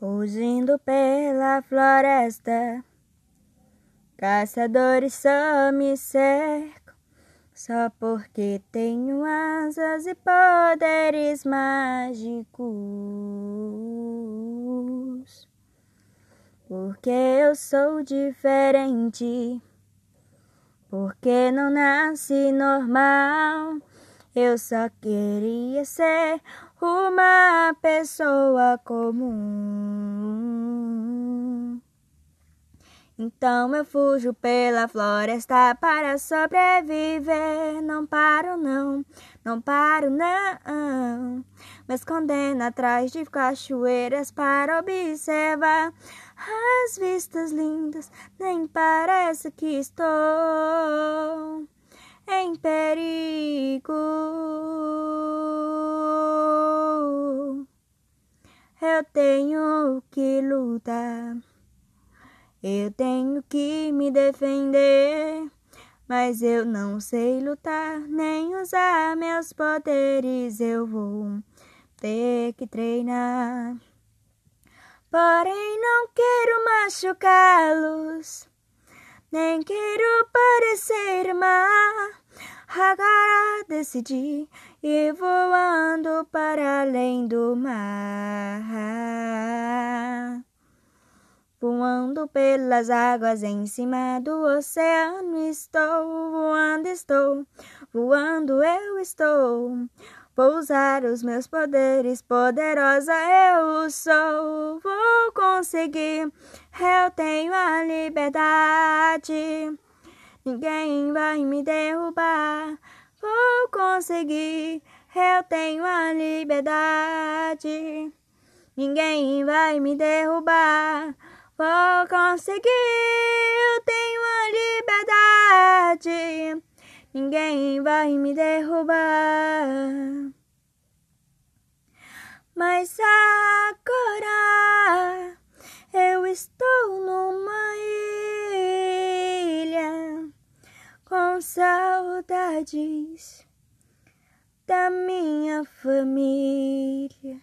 Fugindo pela floresta, caçadores só me cercam, só porque tenho asas e poderes mágicos. Porque eu sou diferente, porque não nasci normal. Eu só queria ser uma pessoa comum. Então eu fujo pela floresta para sobreviver. Não paro, não, não paro, não. Me escondendo atrás de cachoeiras para observar as vistas lindas. Nem parece que estou Eu tenho que lutar, eu tenho que me defender, mas eu não sei lutar nem usar meus poderes. Eu vou ter que treinar. Porém, não quero machucá-los, nem quero parecer má. Agora decidi ir voando para além do mar. Voando pelas águas em cima do oceano, estou voando, estou voando, eu estou. Vou usar os meus poderes, poderosa eu sou. Vou conseguir, eu tenho a liberdade. Ninguém vai me derrubar. Vou conseguir, eu tenho a liberdade. Ninguém vai me derrubar. Vou conseguir, eu tenho a liberdade. Ninguém vai me derrubar. Mas agora saudades da minha família.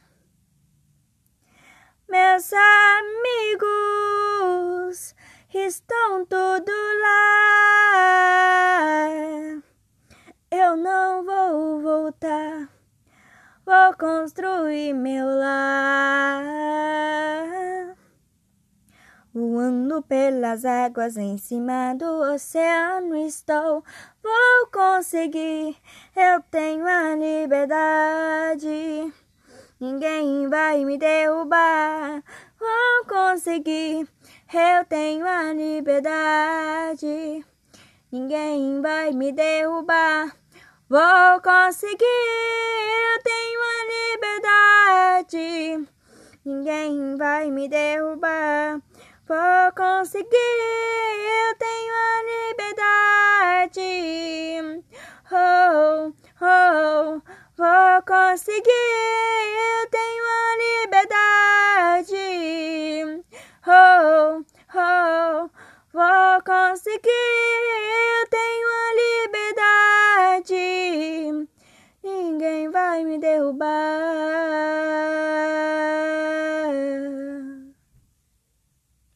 Meus amigos estão tudo lá. Eu não vou voltar, vou construir meu lar. Voando pelas águas em cima do oceano estou, vou conseguir, eu tenho a liberdade. Ninguém vai me derrubar, vou conseguir, eu tenho a liberdade. Ninguém vai me derrubar, vou conseguir, eu tenho a liberdade. Ninguém vai me derrubar, Vou conseguir, eu tenho a liberdade. Oh, oh, vou conseguir, eu tenho a liberdade. Oh, oh, vou conseguir, eu tenho a liberdade. Ninguém vai me derrubar.